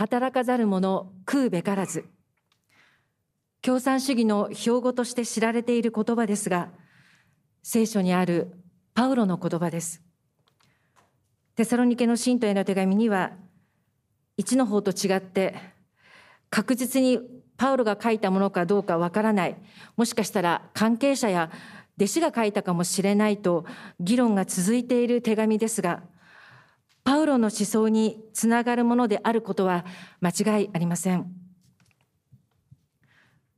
働かざる者食うべからず。共産主義の標語として知られている言葉ですが、聖書にあるパウロの言葉です。テサロニケの信徒への手紙には、一の方と違って、確実にパウロが書いたものかどうかわからない、もしかしたら関係者や弟子が書いたかもしれないと議論が続いている手紙ですが、パウロの思想につながるものであることは間違いありません。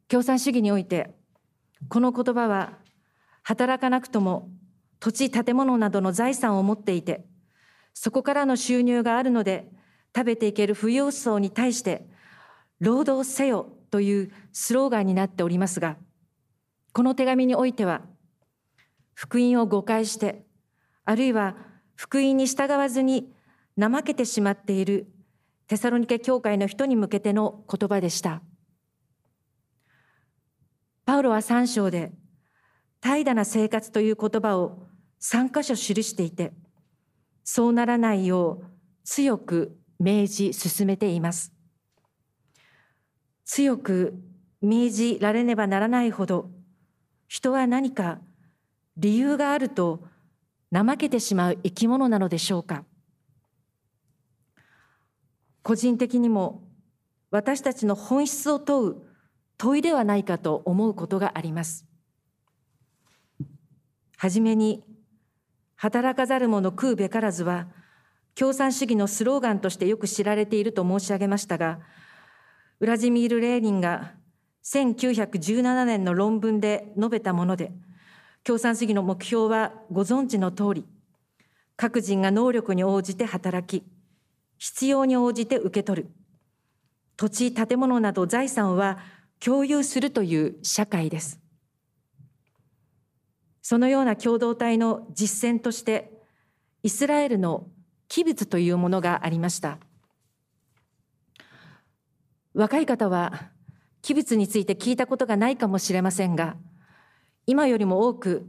共産主義において、この言葉は働かなくとも土地、建物などの財産を持っていて、そこからの収入があるので、食べていける富裕層に対して、労働せよというスローガンになっておりますが、この手紙においては、福音を誤解して、あるいは福音に従わずに怠けてしまっているテサロニケ教会の人に向けての言葉でした。パウロは三章で、怠惰な生活という言葉を三箇所記していて、そうならないよう強く命じ進めています。強く命じられねばならないほど、人は何か理由があると怠けてしまう生き物なのでしょうか？個人的にも私たちの本質を問う問いではないかと思うことがあります。はじめに、働かざる者食うべからずは、共産主義のスローガンとしてよく知られていると申し上げましたが、ウラジミール・レーニンが1917年の論文で述べたもので、共産主義の目標はご存知の通り、各人が能力に応じて働き、必要に応じて受け取る。土地、建物など財産は共有するという社会です。そのような共同体の実践として、イスラエルの器物というものがありました。若い方は、器物について聞いたことがないかもしれませんが、今よりも多く、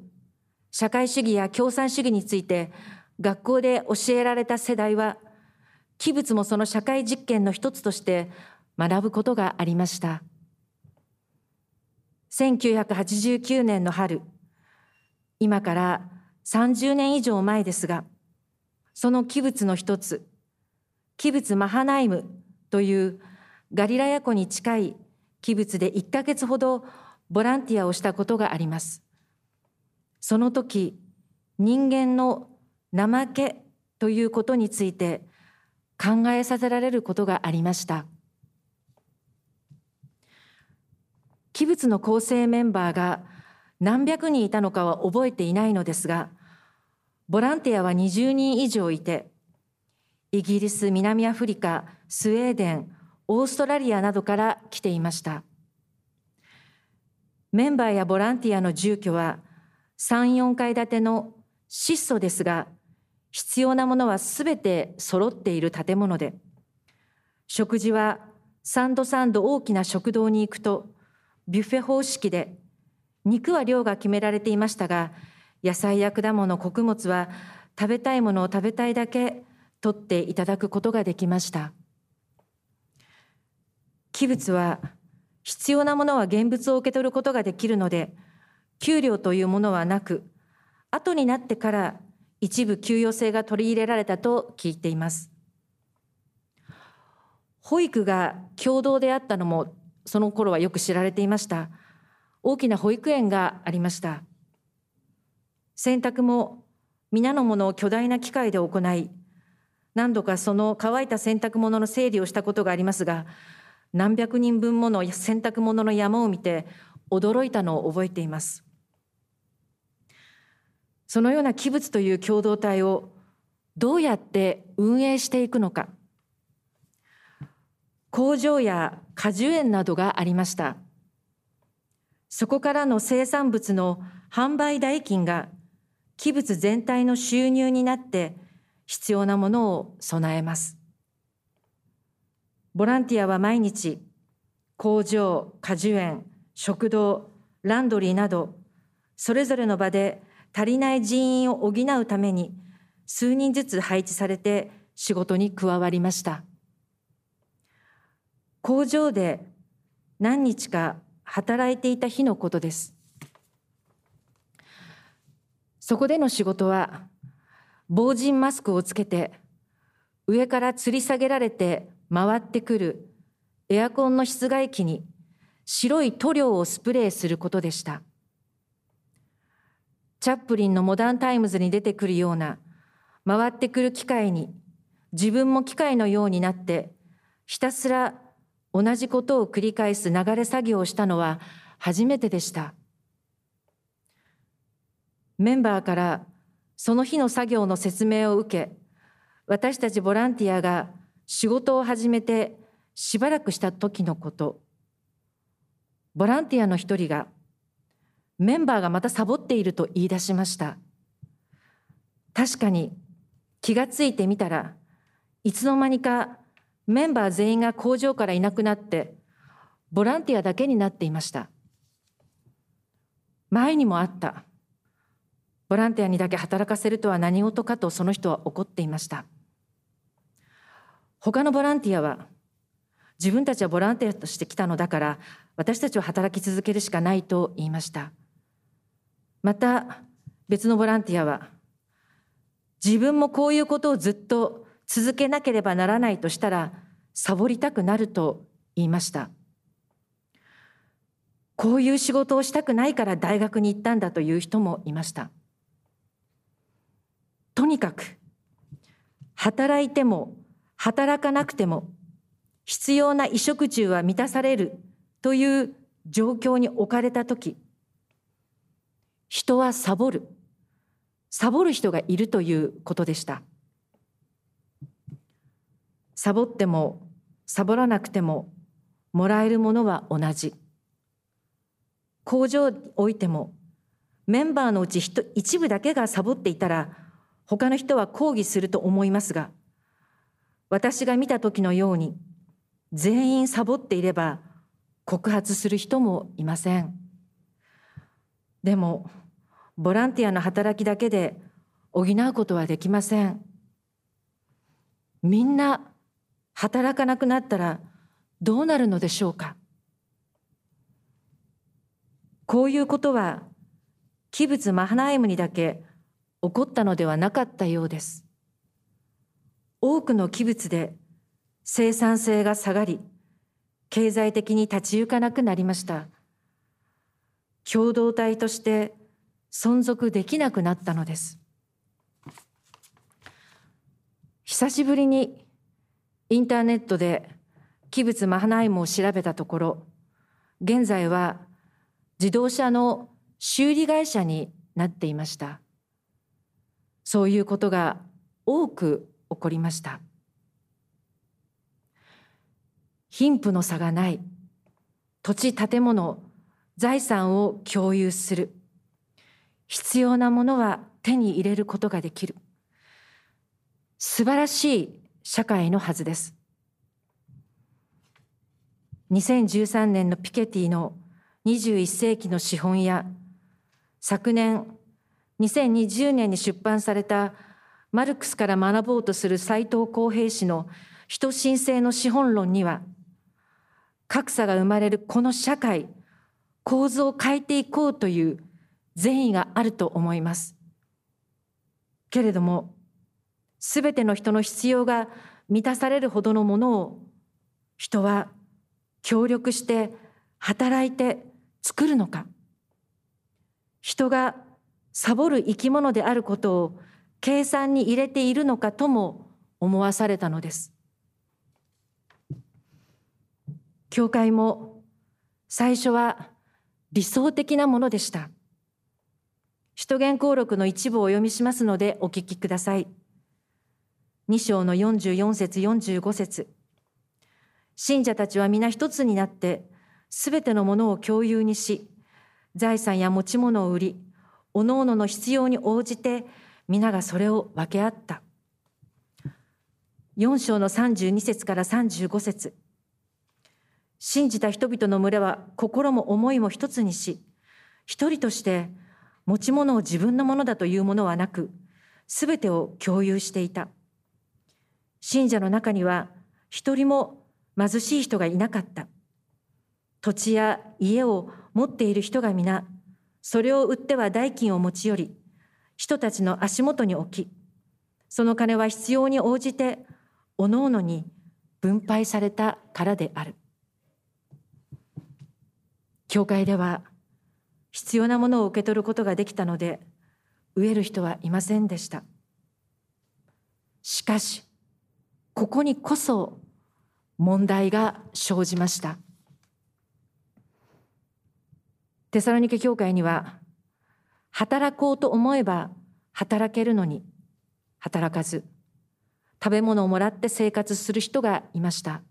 社会主義や共産主義について学校で教えられた世代は、器物もその社会実験の一つとして学ぶことがありました。1989年の春、今から30年以上前ですが、その器物の一つ、器物マハナイムというガリラヤ湖に近い器物で1ヶ月ほどボランティアをしたことがあります。その時、人間の怠けということについて考えさせられることがありました。器物の構成メンバーが何百人いたのかは覚えていないのですが、ボランティアは20人以上いて、イギリス、南アフリカ、スウェーデン、オーストラリアなどから来ていました。メンバーやボランティアの住居は3、4階建ての質素ですが、必要なものはすべて揃っている建物で、食事は3度3度大きな食堂に行くと、ビュッフェ方式で、肉は量が決められていましたが、野菜や果物、穀物は食べたいものを食べたいだけ取っていただくことができました。器物は必要なものは現物を受け取ることができるので、給料というものはなく、後になってから一部給与制が取り入れられたと聞いています。保育が共同であったのもその頃はよく知られていました。大きな保育園がありました。洗濯も皆のものを巨大な機械で行い、何度かその乾いた洗濯物の整理をしたことがありますが、何百人分もの洗濯物の山を見て驚いたのを覚えています。そのような器物という共同体をどうやって運営していくのか。工場や果樹園などがありました。そこからの生産物の販売代金が器物全体の収入になって必要なものを備えます。ボランティアは毎日、工場、果樹園、食堂、ランドリーなど、それぞれの場で足りない人員を補うために、数人ずつ配置されて仕事に加わりました。工場で何日か働いていた日のことです。そこでの仕事は防塵マスクをつけて上から吊り下げられて回ってくるエアコンの室外機に白い塗料をスプレーすることでした。チャップリンのモダンタイムズに出てくるような回ってくる機械に自分も機械のようになってひたすら同じことを繰り返す流れ作業をしたのは初めてでした。メンバーからその日の作業の説明を受け、私たちボランティアが仕事を始めてしばらくした時のこと、ボランティアの一人が、メンバーがまたサボっていると言い出しました。確かに気がついてみたらいつの間にかメンバー全員が工場からいなくなってボランティアだけになっていました。前にもあった。ボランティアにだけ働かせるとは何事かとその人は怒っていました。他のボランティアは自分たちはボランティアとして来たのだから私たちは働き続けるしかないと言いました。また別のボランティアは自分もこういうことをずっと続けなければならないとしたらサボりたくなると言いました。こういう仕事をしたくないから大学に行ったんだという人もいました。とにかく働いても働かなくても必要な衣食住は満たされるという状況に置かれた時人はサボるサボる人がいるということでした。サボってもサボらなくてももらえるものは同じ。工場においてもメンバーのうち一部だけがサボっていたら他の人は抗議すると思いますが私が見た時のように全員サボっていれば告発する人もいません。でもボランティアの働きだけで補うことはできません。みんな働かなくなったらどうなるのでしょうかこういうことは器物マハナイムにだけ起こったのではなかったようです。多くの器物で生産性が下がり、経済的に立ち行かなくなりました。共同体として存続できなくなったのです。久しぶりにインターネットで器物マハナイムを調べたところ、現在は自動車の修理会社になっていました。そういうことが多く起こりました。貧富の差がない、土地、建物、財産を共有する。必要なものは手に入れることができる素晴らしい社会のはずです2013年のピケティの21世紀の資本や昨年2020年に出版されたマルクスから学ぼうとする斎藤浩平氏の人申請の資本論には格差が生まれるこの社会構図を変えていこうという善意があると思います。けれども、すべての人の必要が満たされるほどのものを人は協力して働いて作るのか。人がサボる生き物であることを計算に入れているのかとも思わされたのです。教会も最初は理想的なものでした。使徒言行録の一部をお読みしますのでお聞きください。2章の44節45節信者たちは皆一つになって、すべてのものを共有にし、財産や持ち物を売り、おのおのの必要に応じて、皆がそれを分け合った。4章の32節から35節信じた人々の群れは心も思いも一つにし、一人として持ち物を自分のものだというものはなく、すべてを共有していた。信者の中には一人も貧しい人がいなかった。土地や家を持っている人が皆、それを売っては代金を持ち寄り、人たちの足元に置き、その金は必要に応じて、おのおのに分配されたからである。教会では必要なものを受け取ることができたので、飢える人はいませんでした。しかし、ここにこそ問題が生じました。テサロニケ教会には、働こうと思えば働けるのに働かず、食べ物をもらって生活する人がいました。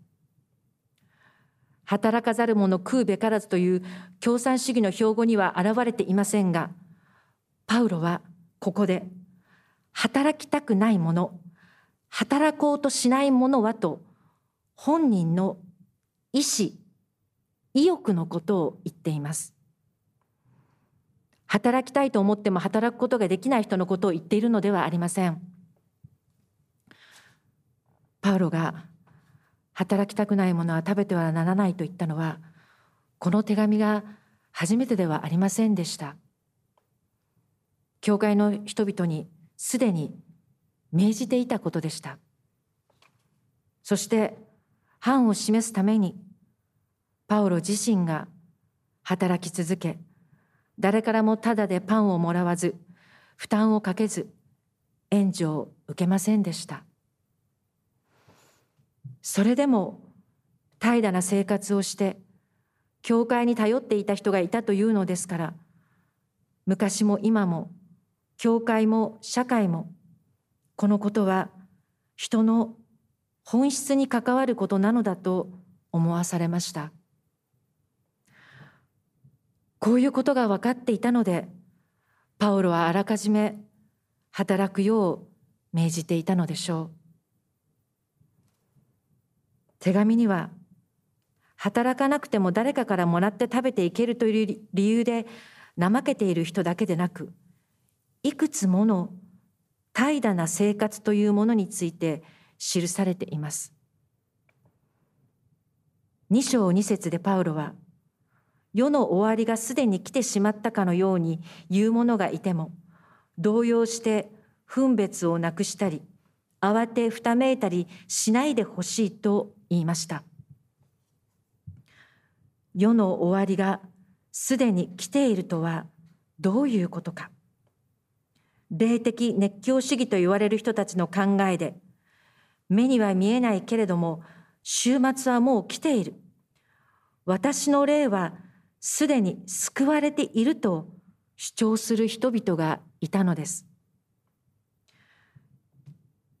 働かざる者食うべからずという共産主義の標語には現れていませんが、パウロはここで、働きたくない者、働こうとしない者はと、本人の意志、意欲のことを言っています。働きたいと思っても働くことができない人のことを言っているのではありません。パウロが働きたくないものは食べてはならないと言ったのはこの手紙が初めてではありませんでした教会の人々にすでに命じていたことでしたそして範を示すためにパウロ自身が働き続け誰からもただでパンをもらわず負担をかけず援助を受けませんでした。それでも怠惰な生活をして教会に頼っていた人がいたというのですから昔も今も教会も社会もこのことは人の本質に関わることなのだと思わされました。こういうことが分かっていたのでパウロはあらかじめ働くよう命じていたのでしょう手紙には働かなくても誰かからもらって食べていけるという理由で怠けている人だけでなくいくつもの怠惰な生活というものについて記されています。2章2節でパウロは世の終わりがすでに来てしまったかのように言う者がいても動揺して分別をなくしたり慌てふためいたりしないでほしいと言いました。世の終わりがすでに来ているとはどういうことか。霊的熱狂主義と言われる人たちの考えで目には見えないけれども週末はもう来ている。私の霊はすでに救われていると主張する人々がいたのです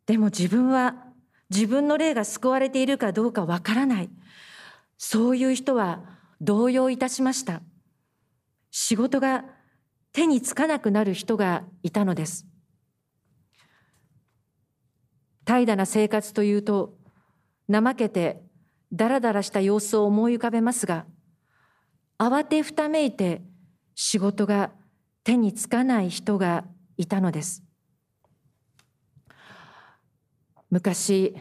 でも自分は自分の霊が救われているかどうかわからない。そういう人は動揺いたしました。仕事が手につかなくなる人がいたのです。怠惰な生活というと、怠けてだらだらした様子を思い浮かべますが、慌てふためいて仕事が手につかない人がいたのです。昔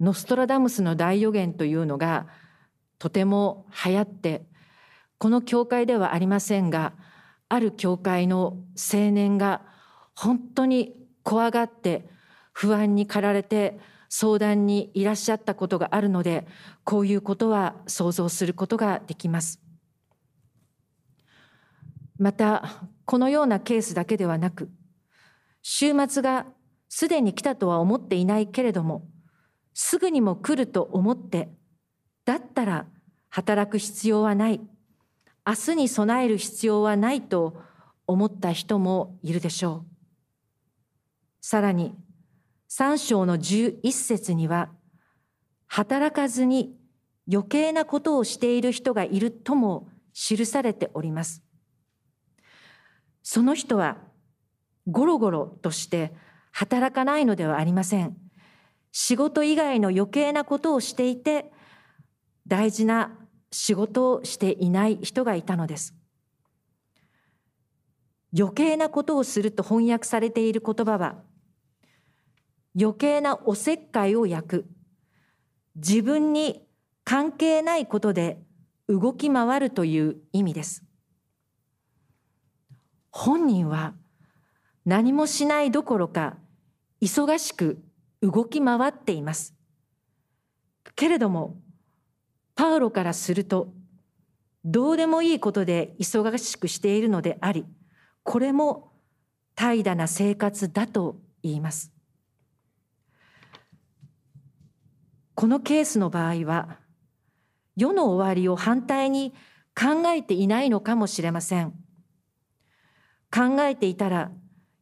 ノストラダムスの大予言というのがとても流行ってこの教会ではありませんがある教会の青年が本当に怖がって不安に駆られて相談にいらっしゃったことがあるのでこういうことは想像することができます。またこのようなケースだけではなく週末がすでに来たとは思っていないけれども、すぐにも来ると思って、だったら働く必要はない、明日に備える必要はないと思った人もいるでしょう。さらに、三章の十一節には、働かずに余計なことをしている人がいるとも記されております。その人はゴロゴロとして働かないのではありません。仕事以外の余計なことをしていて、大事な仕事をしていない人がいたのです。余計なことをすると翻訳されている言葉は、余計なおせっかいを焼く、自分に関係ないことで動き回るという意味です本人は何もしないどころか忙しく動き回っています。けれどもパウロからするとどうでもいいことで忙しくしているのでありこれも怠惰な生活だと言います。このケースの場合は世の終わりを反対に考えていないのかもしれません。考えていたら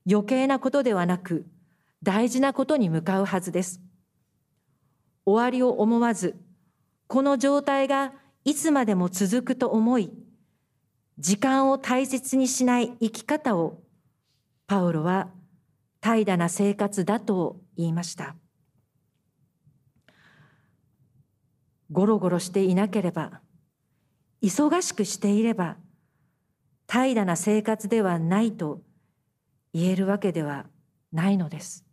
余計なことではなく大事なことに向かうはずです。終わりを思わずこの状態がいつまでも続くと思い時間を大切にしない生き方をパウロは怠惰な生活だと言いました。ゴロゴロしていなければ忙しくしていれば怠惰な生活ではないと言えるわけではないのです。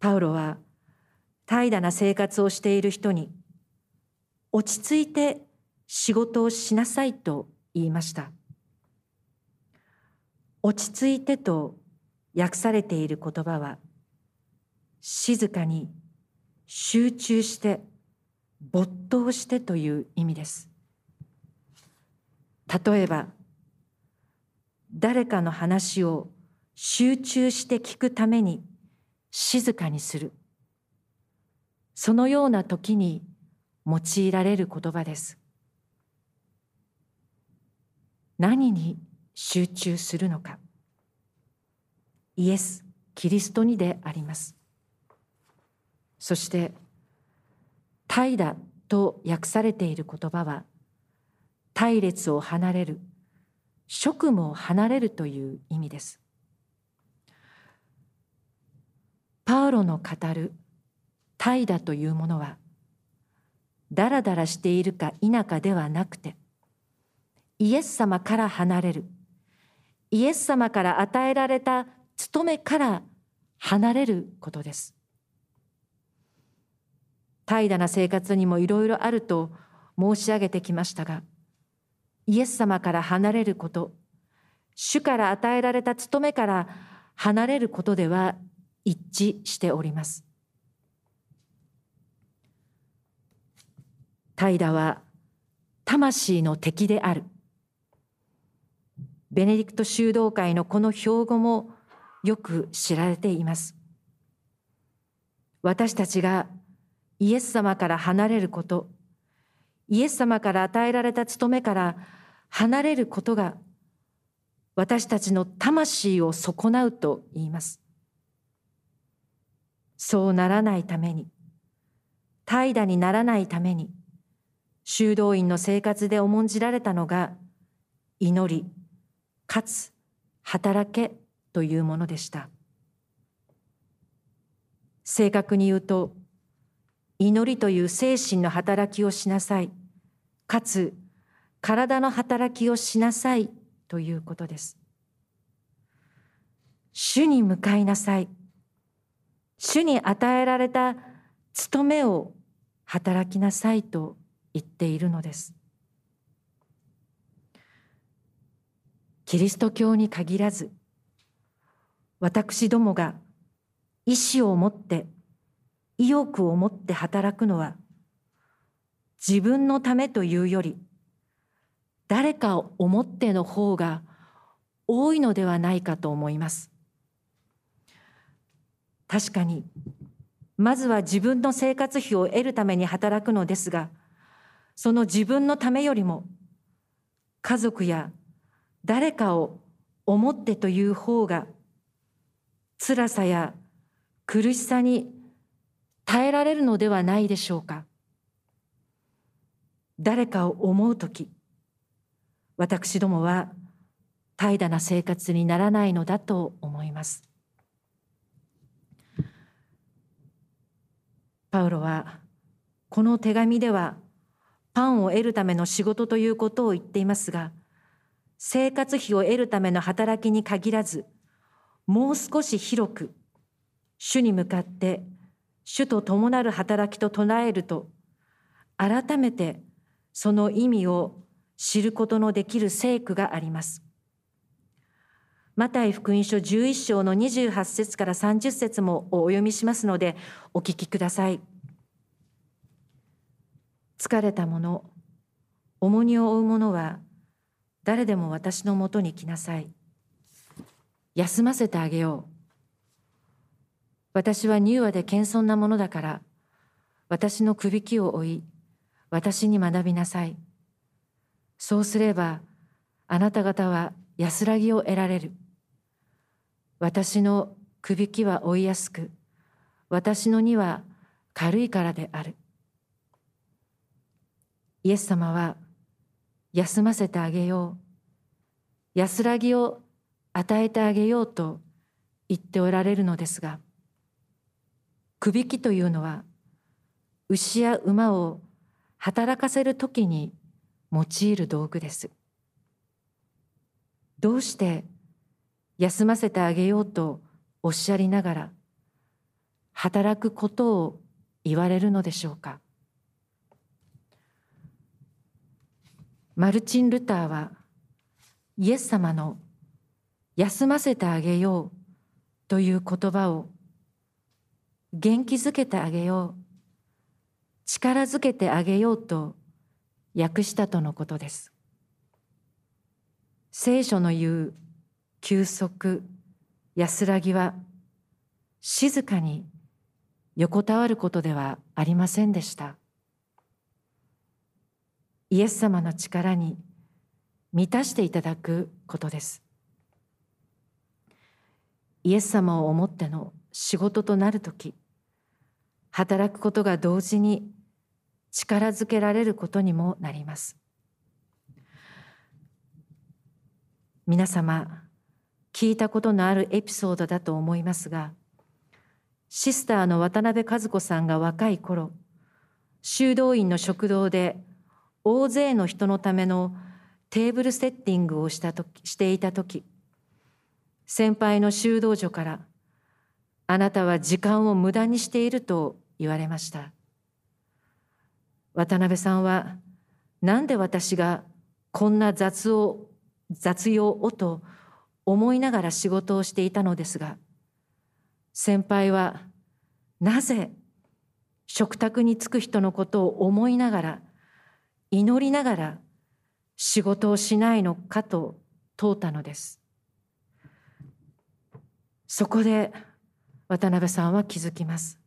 パウロは怠惰な生活をしている人に落ち着いて仕事をしなさいと言いました。落ち着いてと訳されている言葉は静かに集中して没頭してという意味です。例えば誰かの話を集中して聞くために静かにする。そのような時に用いられる言葉です。何に集中するのか。イエス・キリストにであります。そして「怠惰」と訳されている言葉は隊列を離れる。職務を離れるという意味です。パウロの語る怠惰というものはだらだらしているか否かではなくてイエス様から離れる。イエス様から与えられた務めから離れることです。怠惰な生活にもいろいろあると申し上げてきましたがイエス様から離れること。主から与えられた務めから離れることでは一致しております。怠惰は魂の敵である。ベネディクト修道会のこの標語もよく知られています。私たちがイエス様から離れること。イエス様から与えられた務めから離れることが私たちの魂を損なうと言います。そうならないために怠惰にならないために修道院の生活で重んじられたのが祈りかつ働けというものでした。正確に言うと祈りという精神の働きをしなさい。かつ体の働きをしなさいということです。主に向かいなさい。主に与えられた務めを働きなさいと言っているのです。キリスト教に限らず私どもが意志を持って意欲を持って働くのは自分のためというより誰かを思っての方が多いのではないかと思います。確かにまずは自分の生活費を得るために働くのですがその自分のためよりも家族や誰かを思ってという方が辛さや苦しさに耐えられるのではないでしょうか。誰かを思う時私どもは怠惰な生活にならないのだと思います。パウロはこの手紙ではパンを得るための仕事ということを言っていますが生活費を得るための働きに限らずもう少し広く主に向かって主と伴る働きと唱えると改めてその意味を知ることのできる聖句があります。マタイ福音書11章の28節から30節もお読みしますのでお聞きください。疲れた者、重荷を負う者は誰でも私のもとに来なさい。休ませてあげよう。私は柔和で謙遜なものだから、私のくびきを追い、私に学びなさい。そうすれば、あなた方は安らぎを得られる。私のくびきは追いやすく、私の荷は軽いからである。イエス様は、休ませてあげよう。安らぎを与えてあげようと言っておられるのですが、くびきというのは、牛や馬を働かせるときに用いる道具です。どうして休ませてあげようとおっしゃりながら働くことを言われるのでしょうか？マルチン・ルターはイエス様の休ませてあげようという言葉を元気づけてあげよう力づけてあげようと訳したとのことです。聖書の言う休息、安らぎは静かに横たわることではありませんでした。イエス様の力に満たしていただくことです。イエス様を思っての仕事となるとき、働くことが同時に力づけられることにもなります。皆様、聞いたことのあるエピソードだと思いますが、シスターの渡辺和子さんが若い頃、修道院の食堂で大勢の人のためのテーブルセッティングをしたとしていた時先輩の修道女から「あなたは時間を無駄にしている」と言われました。渡辺さんはなんで私がこんな雑を雑用をと思いながら仕事をしていたのですが先輩はなぜ食卓に就く人のことを思いながら祈りながら仕事をしないのかと問うたのです。そこで渡辺さんは気づきます。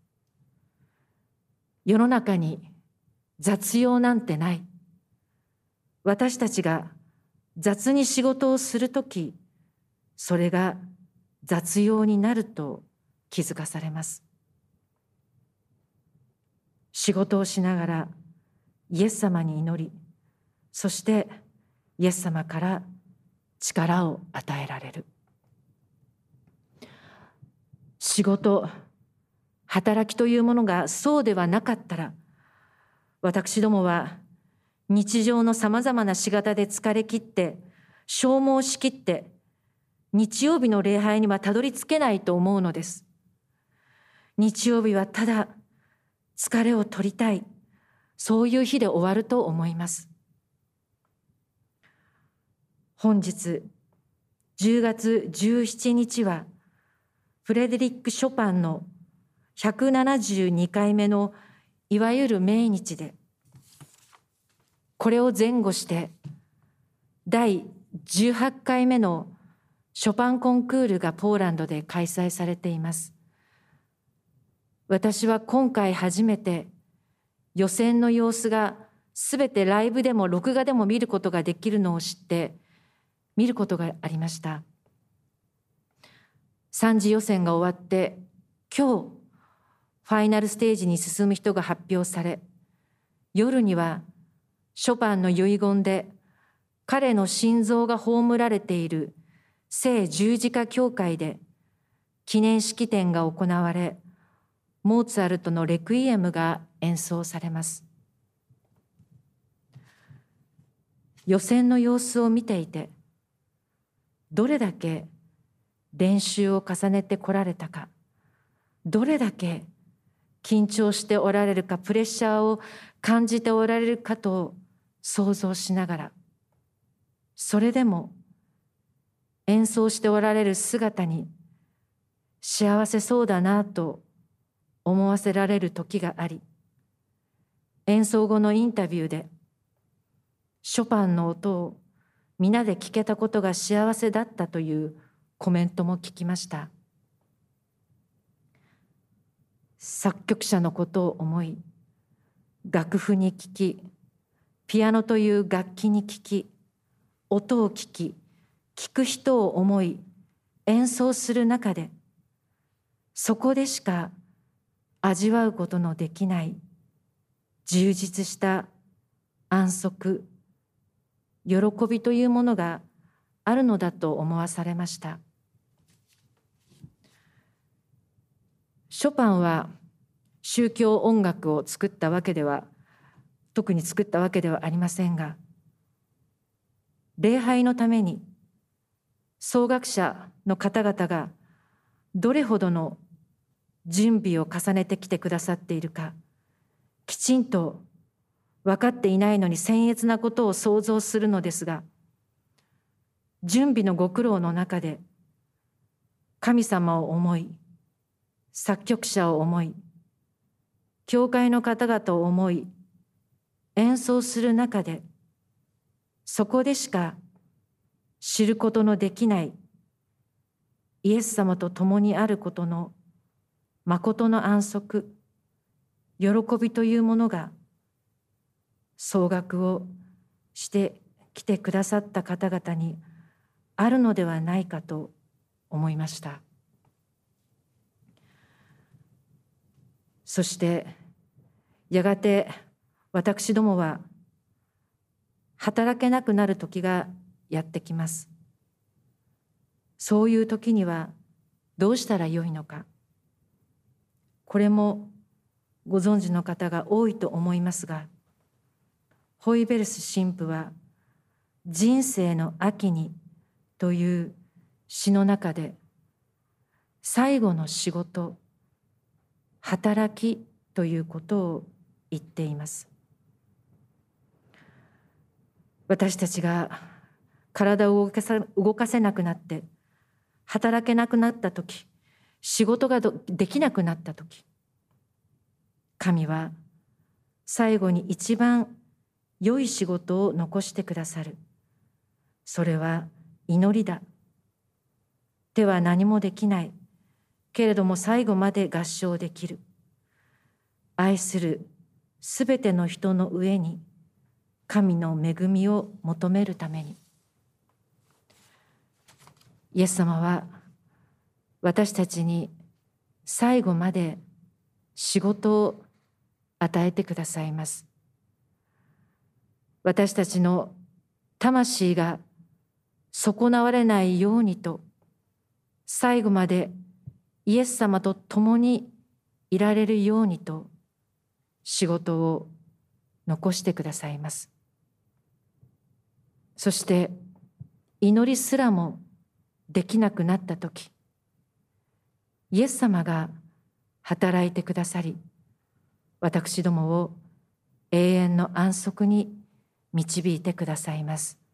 世の中に雑用なんてない。私たちが雑に仕事をするときそれが雑用になると気づかされます。仕事をしながらイエス様に祈りそしてイエス様から力を与えられる。仕事働きというものがそうではなかったら私どもは日常のさまざまな仕方で疲れ切って消耗しきって日曜日の礼拝にはたどり着けないと思うのです。日曜日はただ疲れを取りたいそういう日で終わると思います。本日10月17日はフレデリック・ショパンの172回目のいわゆる命日でこれを前後して第18回目のショパンコンクールがポーランドで開催されています。私は今回初めて予選の様子がすべてライブでも録画でも見ることができるのを知って見ることがありました。3次予選が終わって今日ファイナルステージに進む人が発表され、夜にはショパンの遺言で彼の心臓が葬られている聖十字架教会で記念式典が行われ、モーツァルトのレクイエムが演奏されます。予選の様子を見ていて、どれだけ練習を重ねてこられたか、どれだけ緊張しておられるかプレッシャーを感じておられるかと想像しながらそれでも演奏しておられる姿に幸せそうだなと思わせられる時があり演奏後のインタビューでショパンの音を皆で聞けたことが幸せだったというコメントも聞きました。作曲者のことを思い楽譜に聞きピアノという楽器に聞き音を聞き聞く人を思い演奏する中でそこでしか味わうことのできない充実した安息喜びというものがあるのだと思わされました。ショパンは宗教音楽を作ったわけでは特に作ったわけではありませんが礼拝のために奏楽者の方々がどれほどの準備を重ねてきてくださっているかきちんと分かっていないのに僭越なことを想像するのですが準備のご苦労の中で神様を思い作曲者を思い教会の方々を思い演奏する中でそこでしか知ることのできないイエス様と共にあることの誠の安息喜びというものが総額をしてきてくださった方々にあるのではないかと思いました。そしてやがて私どもは働けなくなる時がやってきます。そういう時にはどうしたらよいのか。これもご存知の方が多いと思いますがホイベルス神父は「人生の秋に」という詩の中で最後の仕事働きということを言っています。私たちが体を動かさ動かせなくなって働けなくなった時仕事ができなくなった時神は最後に一番良い仕事を残してくださる。それは祈りだ。では何もできない。けれども最後まで合唱できる。愛するすべての人の上に神の恵みを求めるために。イエス様は私たちに最後まで仕事を与えてくださいます。私たちの魂が損なわれないようにと最後までイエス様と共にいられるようにと仕事を残してくださいます。そして祈りすらもできなくなった時イエス様が働いてくださり私どもを永遠の安息に導いてくださいます。